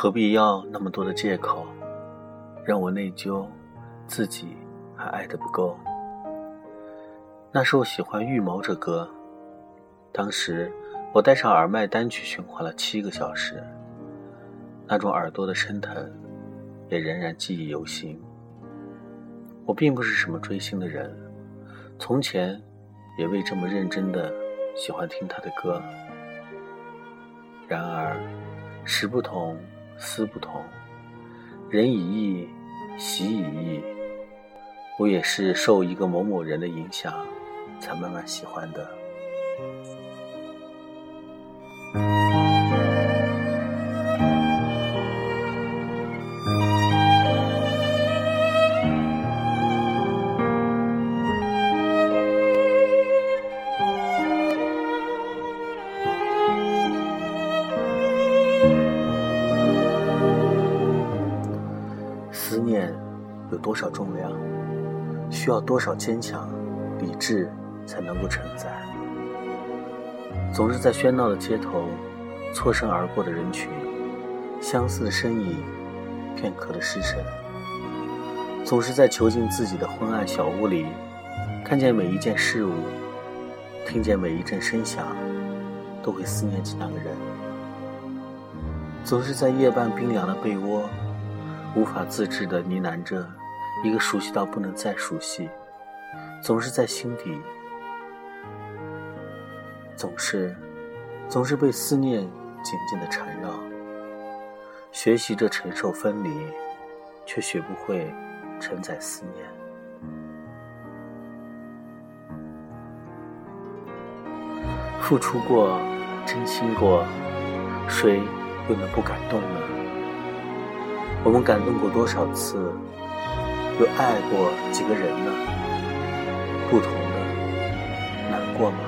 何必要那么多的借口，让我内疚，自己还爱得不够？那时候喜欢《预谋》这歌，当时我戴上耳麦单曲循环了七个小时，那种耳朵的生疼，也仍然记忆犹新。我并不是什么追星的人，从前也未这么认真的喜欢听他的歌。然而，时不同，思不同，人以异，习已异，我也是受一个某某人的影响。才慢慢喜欢的。多少重量？需要多少坚强、理智？才能够承载。总是在喧闹的街头，错身而过的人群，相似的身影，片刻的失神。总是在囚禁自己的昏暗小屋里，看见每一件事物，听见每一阵声响，都会思念起那个人。总是在夜半冰凉的被窝，无法自制的呢喃着一个熟悉到不能再熟悉。总是在心底。总是，总是被思念紧紧的缠绕。学习着承受分离，却学不会承载思念。付出过，真心过，谁又能不感动呢？我们感动过多少次，又爱过几个人呢？不同的，难过吗？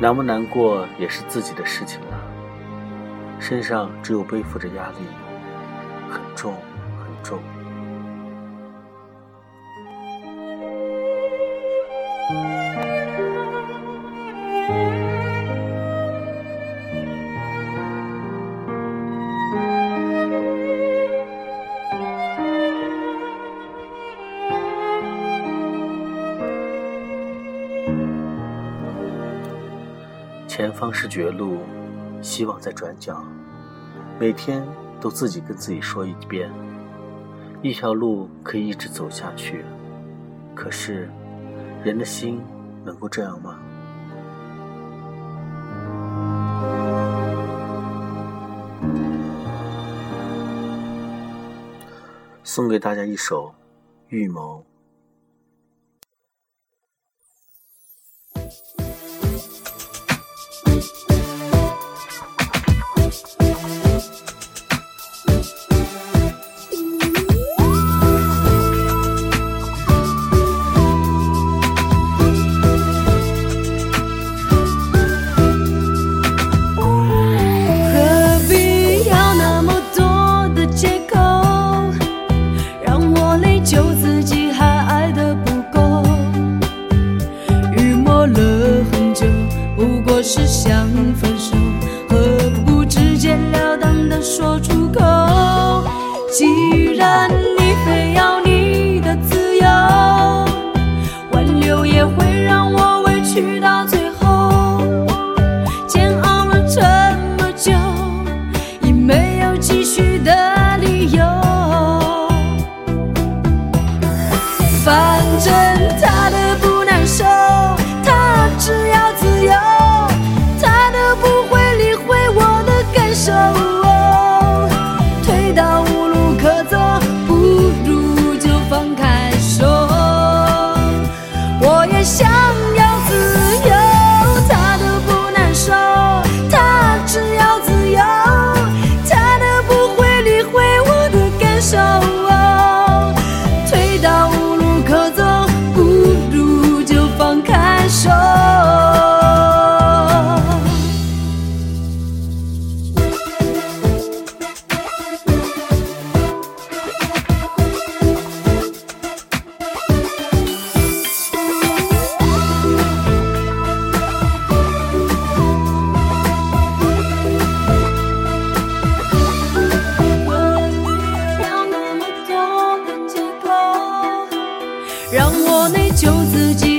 难不难过也是自己的事情了，身上只有背负着压力，很重很重。前方是绝路，希望在转角。每天都自己跟自己说一遍，一条路可以一直走下去。可是，人的心能够这样吗？送给大家一首《预谋》。想分手，何不直截了当的说出口？想让我内疚自己。